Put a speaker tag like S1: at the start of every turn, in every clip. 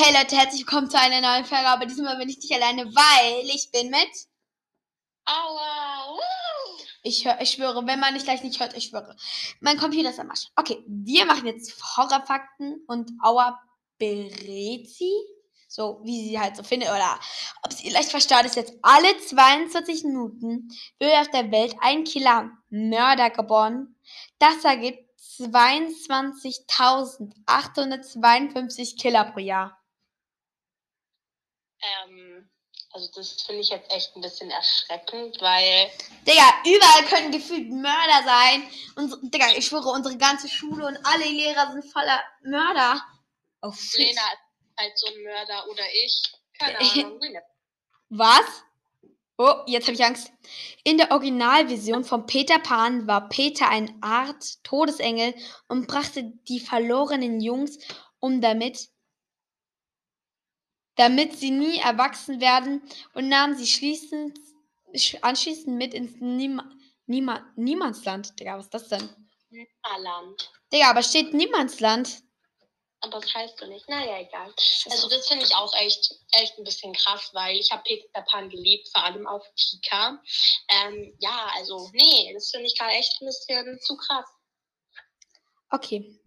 S1: Hey Leute, herzlich willkommen zu einer neuen Folge, aber diesmal bin ich nicht alleine, weil ich bin mit.
S2: Aua!
S1: Ich, hör, ich schwöre, wenn man nicht gleich nicht hört, ich schwöre. Mein Computer ist am Arsch. Okay, wir machen jetzt Horrorfakten und Aua berät sie. So, wie sie halt so findet. Oder ob sie leicht verstaut ist jetzt. Alle 22 Minuten wird auf der Welt ein Killer-Mörder geboren. Das ergibt 22.852 Killer pro Jahr.
S2: Ähm, also das finde ich jetzt echt ein bisschen erschreckend, weil
S1: Digga, überall könnten gefühlt Mörder sein. Und, Digga, ich schwöre, unsere ganze Schule und alle Lehrer sind voller Mörder. Oh.
S2: Lena ist halt so ein Mörder oder ich. Keine Ahnung.
S1: Was? Oh, jetzt habe ich Angst. In der Originalversion von Peter Pan war Peter eine Art Todesengel und brachte die verlorenen Jungs um damit, damit sie nie erwachsen werden und nahm sie schließend, sch- anschließend mit ins Niem Niema Niemandsland. Digga, was ist das denn?
S2: Aland.
S1: Digga, aber steht Niemandsland.
S2: Aber das heißt du nicht. Naja, egal. Also das finde ich auch echt, echt ein bisschen krass, weil ich habe Peter Pan geliebt, vor allem auf Kika. Ähm, ja, also nee, das finde ich gerade echt ein bisschen zu krass.
S1: Okay.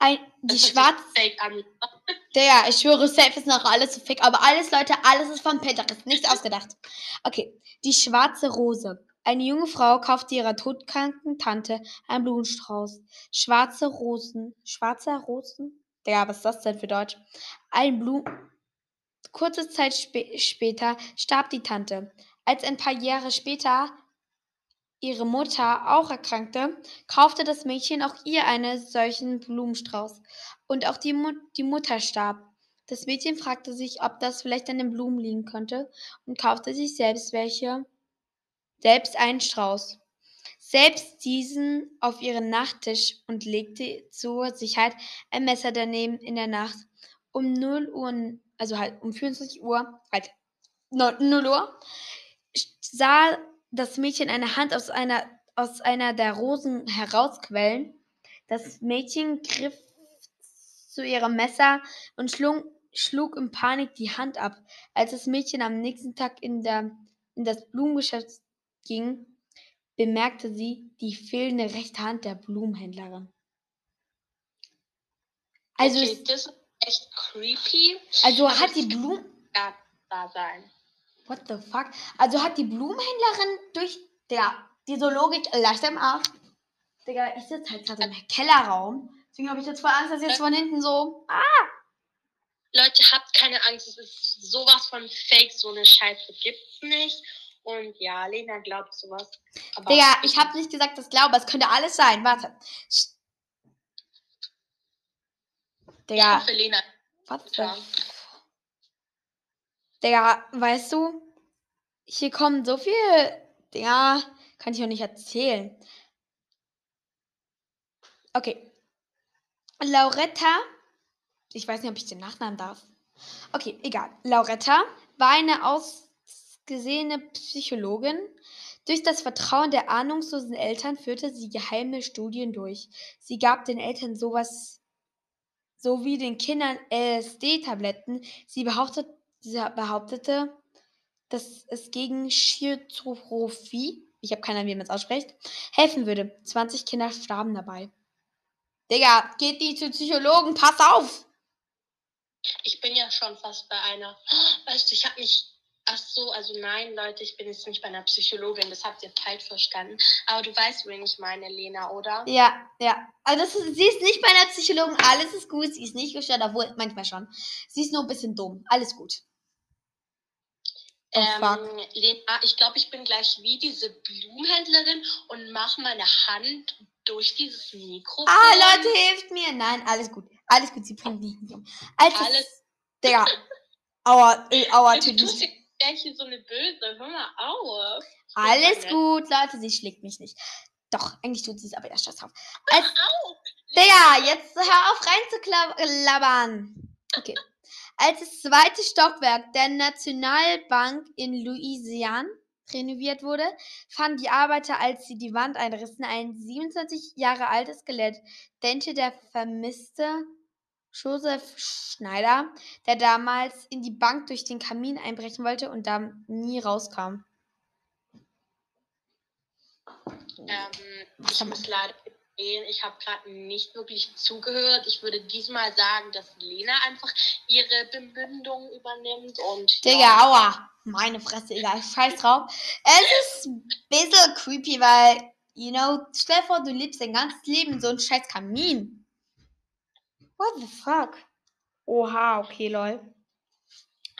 S1: Ein, die schwarze. Digga, ich schwöre, safe ist noch alles zu fick. Aber alles, Leute, alles ist von Pinterest. Nichts ausgedacht. Okay. Die schwarze Rose. Eine junge Frau kaufte ihrer todkranken Tante einen Blumenstrauß. Schwarze Rosen. Schwarze Rosen? Digga, was ist das denn für Deutsch? Ein Blumen. Kurze Zeit spä später starb die Tante. Als ein paar Jahre später ihre Mutter auch erkrankte, kaufte das Mädchen auch ihr einen solchen Blumenstrauß. Und auch die, Mut die Mutter starb. Das Mädchen fragte sich, ob das vielleicht an den Blumen liegen könnte und kaufte sich selbst welche, selbst einen Strauß. Selbst diesen auf ihren Nachttisch und legte zur Sicherheit ein Messer daneben in der Nacht. Um 0 Uhr, also halt um 24 Uhr, halt 0 Uhr, sah das Mädchen eine Hand aus einer, aus einer der Rosen herausquellen. Das Mädchen griff zu ihrem Messer und schlug, schlug in Panik die Hand ab. Als das Mädchen am nächsten Tag in, der, in das Blumengeschäft ging, bemerkte sie die fehlende rechte Hand der Blumenhändlerin. Also,
S2: okay, das ist echt creepy.
S1: also hat die Blumen...
S2: Ja, da sein.
S1: What the fuck? Also hat die Blumenhändlerin durch der diese Logik leicht am Arsch. Digga, ich sitze halt gerade im Kellerraum. Deswegen habe ich jetzt voll Angst, dass jetzt von hinten so. Ah!
S2: Leute, habt keine Angst, es ist sowas von Fake, so eine Scheiße gibt's nicht. Und ja, Lena glaubt sowas. Aber
S1: Digga, ich habe nicht gesagt, das glaube. Es könnte alles sein. Warte. Sch-
S2: ich
S1: Digga,
S2: hoffe, Lena.
S1: was? the
S2: Ja.
S1: f- Digga, weißt du, hier kommen so viele. Digga, kann ich auch nicht erzählen. Okay. Lauretta, ich weiß nicht, ob ich den Nachnamen darf. Okay, egal. Lauretta war eine ausgesehene Psychologin. Durch das Vertrauen der ahnungslosen Eltern führte sie geheime Studien durch. Sie gab den Eltern sowas sowie den Kindern LSD-Tabletten. Sie, behauptet, behauptete, dass es gegen Schizophrenie, ich habe keine Ahnung, wie man es ausspricht, helfen würde. 20 Kinder starben dabei. Digga, geht die zu Psychologen, pass auf!
S2: Ich bin ja schon fast bei einer. Weißt du, ich habe mich. Ach so, also nein, Leute, ich bin jetzt nicht bei einer Psychologin, das habt ihr falsch verstanden. Aber du weißt, wen ich meine, Lena, oder?
S1: Ja, ja. Also das ist, sie ist nicht bei einer Psychologin, alles ist gut, sie ist nicht gestört, obwohl manchmal schon. Sie ist nur ein bisschen dumm, alles gut. Oh,
S2: ähm, Lena, ich glaube, ich bin gleich wie diese Blumenhändlerin und mache meine Hand durch dieses Mikrofon.
S1: Ah, Leute, hilft mir! Nein, alles gut. Alles gut, sie bringt mich nicht um. Als es-
S2: Alles-
S1: Digga. Aua, äh, aua,
S2: Du tust welche so eine böse. Hör mal auf.
S1: Alles gut, Leute, sie schlägt mich nicht. Doch, eigentlich tut sie es, aber ja, scheiß drauf. Als,
S2: Au!
S1: Digga, jetzt hör auf reinzuklabbern. Okay. Als das zweite Stockwerk der Nationalbank in Louisiana renoviert wurde, fanden die Arbeiter, als sie die Wand einrissen, ein 27 Jahre altes Skelett. Dente der vermisste Joseph Schneider, der damals in die Bank durch den Kamin einbrechen wollte und da nie rauskam.
S2: Ähm, ich muss leider gestehen, ich habe gerade nicht wirklich zugehört. Ich würde diesmal sagen, dass Lena einfach ihre Bemündung übernimmt und.
S1: Digga,
S2: ja,
S1: aua. Meine Fresse, egal. Scheiß drauf. Es ist ein bisschen creepy, weil, you know, stell dir vor, du lebst dein ganzes Leben in so einem scheiß Kamin. What the fuck? Oha, okay, lol.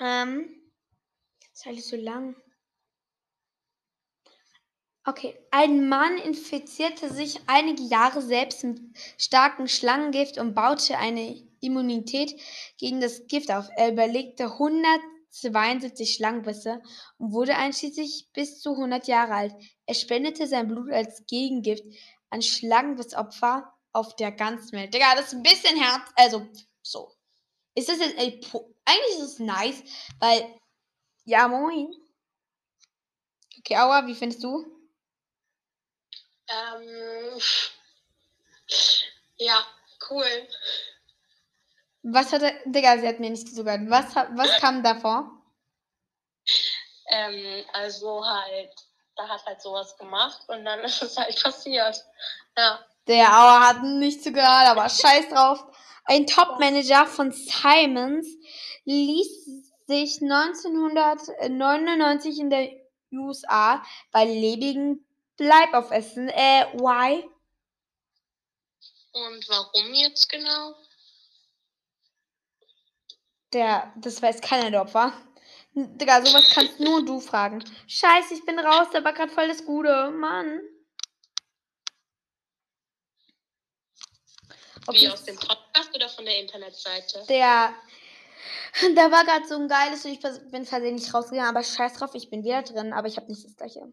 S1: Ähm. Ist alles so lang. Okay, ein Mann infizierte sich einige Jahre selbst mit starkem Schlangengift und baute eine Immunität gegen das Gift auf. Er überlegte 172 Schlangenbisse und wurde einschließlich bis zu 100 Jahre alt. Er spendete sein Blut als Gegengift an Schlangenbissopfer auf der ganzen Welt. Digga, das ist ein bisschen Herz. Also, so. Ist das jetzt. Ey, eigentlich ist es nice, weil. Ja, moin. Okay, Aua, wie findest du?
S2: Ähm, ja, cool.
S1: Was hat er. Digga, sie hat mir nicht zugehört. Was, was kam davor?
S2: Ähm, also halt, da hat halt sowas gemacht und dann ist es halt passiert. Ja.
S1: Der Auer hat nicht zugehört, aber scheiß drauf. Ein Top-Manager von Simons ließ sich 1999 in der USA bei lebigen Bleib aufessen. Äh, why?
S2: Und warum jetzt genau?
S1: Der, das weiß keiner der Opfer. Digga, sowas kannst nur du fragen. Scheiße, ich bin raus, der war gerade voll das Gute. Mann.
S2: Wie aus dem Podcast oder von der Internetseite?
S1: Der. Da war gerade so ein geiles und ich bin versehentlich rausgegangen, aber scheiß drauf, ich bin wieder drin, aber ich habe nicht das gleiche.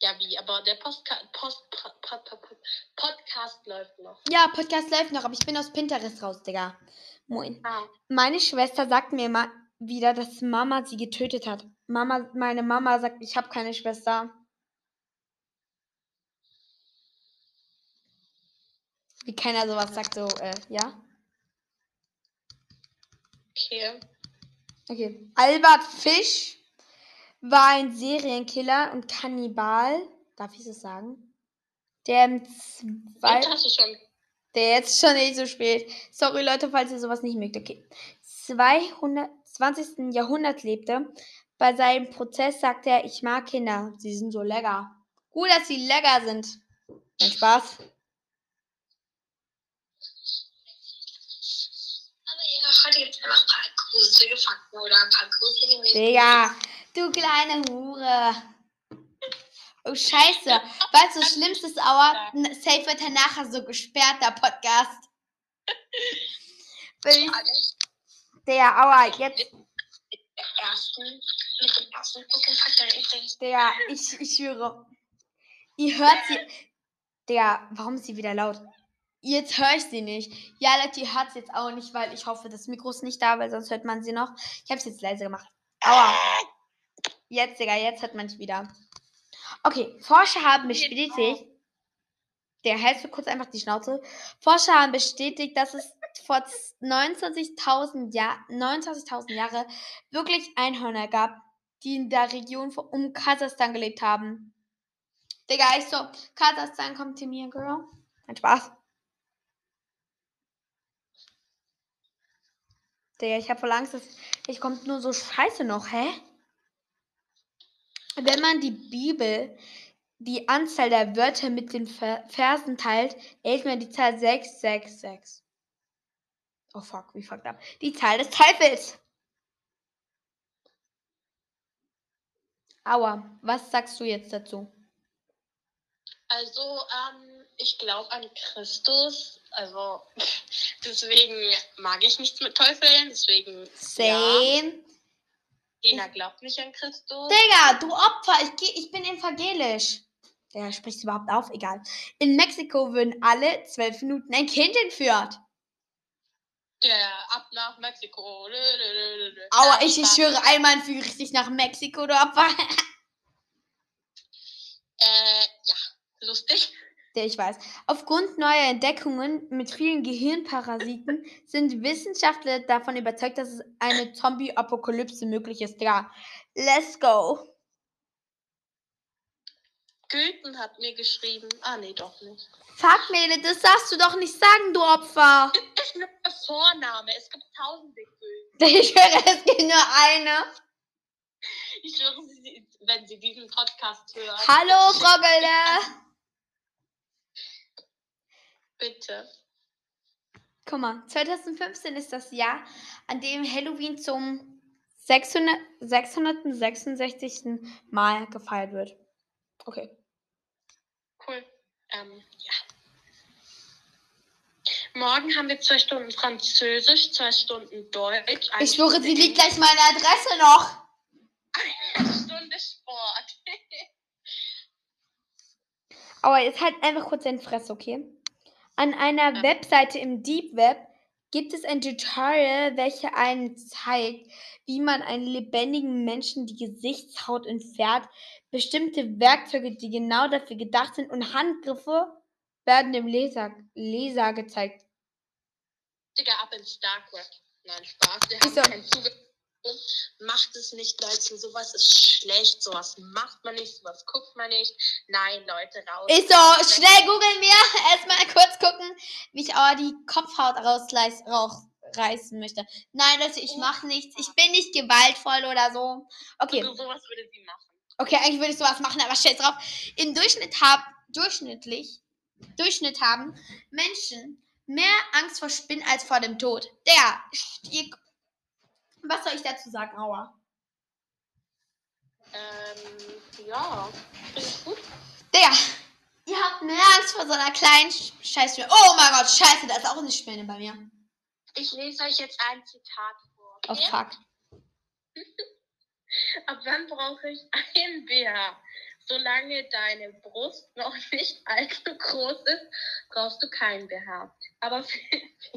S2: Ja, wie? Aber der Postka Post Pod Pod Pod Podcast läuft noch.
S1: Ja, Podcast läuft noch, aber ich bin aus Pinterest raus, Digga. Moin.
S2: Ah,
S1: Meine Schwester sagt mir immer wieder, dass Mama sie getötet hat. Mama, meine Mama sagt, ich habe keine Schwester. Wie keiner sowas sagt, so, äh, ja.
S2: okay.
S1: Okay. Albert Fisch war ein Serienkiller und Kannibal. Darf ich das sagen? Der im zwei,
S2: Und hast du schon.
S1: der jetzt schon nicht so spät. Sorry Leute, falls ihr sowas nicht mögt. Okay. 220. Jahrhundert lebte. Bei seinem Prozess sagte er, ich mag Kinder. Sie sind so lecker. Gut, dass sie lecker sind. Mein Spaß.
S2: Aber ja, heute gibt es einfach ein paar gruselige Fakten oder ein paar gruselige Mädchen.
S1: Digga, du kleine Hure. Oh, scheiße. Weißt du, das Schlimmste ist aber, safe wird er nachher so gesperrt, der Podcast. Will ich, der, aua, jetzt,
S2: ersten, mit dem ersten Pokéfakt der
S1: ich, ich schwöre. Ihr hört sie. Der, warum ist sie wieder laut? Jetzt höre ich sie nicht. Ja, Leute, ihr hört sie jetzt auch nicht, weil ich hoffe, das Mikro ist nicht da, weil sonst hört man sie noch. Ich habe es jetzt leise gemacht. Aua. Jetzt, Digga, jetzt hört man es wieder. Okay, Forscher haben bestätigt, der hältst du kurz einfach die Schnauze. Forscher haben bestätigt, dass es vor 29.000 Jahr, 29.000 Jahre wirklich Einhörner gab, die in der Region um Kasachstan gelebt haben. Digga, ich so, Kasachstan kommt zu mir, Girl. Ein Spaß. Digga, ich habe voll Angst, dass ich kommt nur so Scheiße noch, hä? Wenn man die Bibel, die Anzahl der Wörter mit den Ver Versen teilt, erhält man die Zahl 666. Oh fuck, wie fucked up. Die Zahl des Teufels. Aua, was sagst du jetzt dazu?
S2: Also, ähm, ich glaube an Christus. Also, deswegen mag ich nichts mit Teufeln. Deswegen, ja,
S1: Same.
S2: Lena glaubt nicht an Christus.
S1: Digga, du Opfer, ich, geh, ich bin evangelisch. Der spricht überhaupt auf, egal. In Mexiko würden alle zwölf Minuten ein Kind entführt.
S2: Der ab nach Mexiko.
S1: Aua, ich, ich schwöre, einmal entführe ich dich nach Mexiko, du Opfer.
S2: Äh, ja, lustig.
S1: Der ich weiß. Aufgrund neuer Entdeckungen mit vielen Gehirnparasiten sind Wissenschaftler davon überzeugt, dass es eine Zombie-Apokalypse möglich ist. Ja, let's go.
S2: Gülten hat mir geschrieben. Ah, nee, doch nicht.
S1: Fuck, Mele, das darfst du doch nicht sagen, du Opfer.
S2: Es ist nur der Vorname. Es gibt tausende Gülten.
S1: Ich höre, es gibt nur eine.
S2: Ich sie- wenn sie diesen Podcast hören.
S1: Hallo, Frau Gölder.
S2: Bitte.
S1: Guck mal, 2015 ist das Jahr, an dem Halloween zum 600, 666. Mal gefeiert wird. Okay.
S2: Cool. Ähm, ja. Morgen haben wir zwei Stunden Französisch, zwei Stunden Deutsch.
S1: Ich schwöre, sie liegt gleich meine Adresse noch.
S2: Eine Stunde Sport.
S1: Aber jetzt halt einfach kurz deine Fresse, okay? An einer. Webseite im Deep Web gibt es ein Tutorial, welches einen zeigt, wie man einen lebendigen Menschen die Gesichtshaut entfernt. Bestimmte Werkzeuge, die genau dafür gedacht sind und Handgriffe werden dem Leser, Leser gezeigt.
S2: Digga, ab ins Dark Web. Nein, Spaß. Wir haben
S1: so.
S2: keinen Zugang. Macht es nicht, Leute. Sowas ist schlecht. Sowas macht man nicht. Sowas guckt man nicht. Nein, Leute, raus.
S1: Ist so, schnell googeln wir. Erstmal kurz wie ich aber die Kopfhaut rausreißen möchte. Nein, Leute, ich mache nichts. Ich bin nicht gewaltvoll oder so. Okay.
S2: So, sowas würde sie machen.
S1: Okay, eigentlich würde ich sowas machen, aber steht drauf. Im Durchschnitt hab, durchschnittlich, Durchschnitt haben Menschen mehr Angst vor Spinnen als vor dem Tod. Der, ihr, was soll ich dazu sagen, Aua?
S2: Ähm, ja. Finde ich gut.
S1: Der, ihr habt mehr Angst vor so einer kleinen Sch- Scheißspinne. Oh mein Gott, scheiße, da ist auch eine Spinne bei mir.
S2: Ich lese euch jetzt ein Zitat vor.
S1: Oh
S2: Okay?
S1: fuck.
S2: Ab wann brauche ich ein BH? Solange deine Brust noch nicht allzu groß ist, brauchst du keinen BH. Aber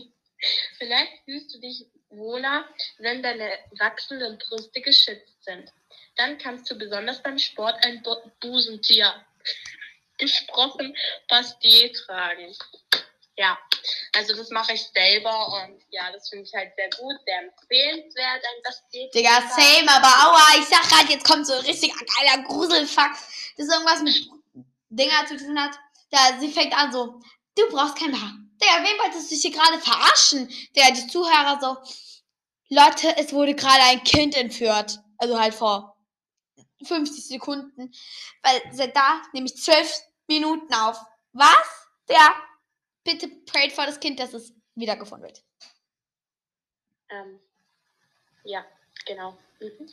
S2: vielleicht fühlst du dich wohler, wenn deine wachsenden Brüste geschützt sind. Dann kannst du besonders beim Sport ein Bu Busentier gesprochen Pastier tragen. Ja, also das mache ich selber und ja, das finde ich halt sehr gut, sehr empfehlenswert, ein Pastier zu
S1: Digga, same, aber aua, ich sag grad, jetzt kommt so ein richtig geiler Gruselfuck, das irgendwas mit Dinger zu tun hat. Da, sie fängt an so, du brauchst kein Haar. Digga, wen wolltest du hier gerade verarschen? Digga, die Zuhörer so, Leute, es wurde gerade ein Kind entführt. Also halt vor 50 Sekunden. Weil seit da nehme ich 12 Minuten auf. Was? Der, bitte prayt vor das Kind, dass es wiedergefunden wird.
S2: Ähm, ja, genau. Mhm.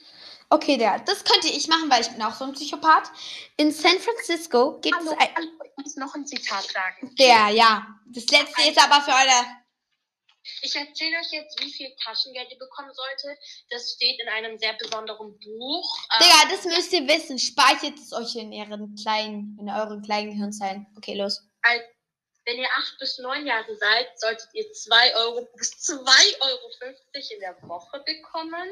S1: Okay, der, das könnte ich machen, weil ich bin auch so ein Psychopath. In San Francisco gibt
S2: Hallo,
S1: es ein,
S2: hallo, ich muss noch ein Zitat sagen.
S1: der, ja. Das letzte ist aber für eure.
S2: Ich erzähle euch jetzt, wie viel Taschengeld ihr bekommen solltet. Das steht in einem sehr besonderen Buch. Ähm,
S1: Digga, das müsst ihr wissen. Speichert es euch in ihren kleinen, in euren kleinen Gehirnzellen. Okay, los.
S2: als, wenn ihr 8 bis 9 Jahre seid, solltet ihr 2 Euro bis 2,50 Euro in der Woche bekommen.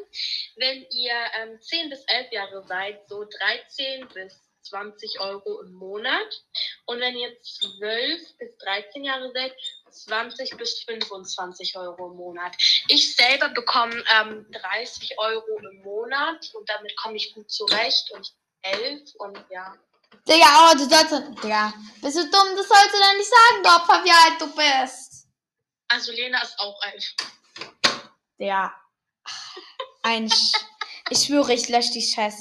S2: Wenn ihr ähm, 10 bis 11 Jahre seid, so 13 bis 20 Euro im Monat. Und wenn ihr 12 bis 13 Jahre seid, 20 bis 25 Euro im Monat. Ich selber bekomme ähm, 30 Euro im Monat und damit komme ich gut zurecht und 11 und ja.
S1: Digga, oh, du sollst. Digga, bist du dumm? Das sollst du doch nicht sagen, du Opfer, wie alt du bist.
S2: Also Lena ist auch alt.
S1: Digga. Ein. Sch ich schwöre, ich lösche die Scheiße.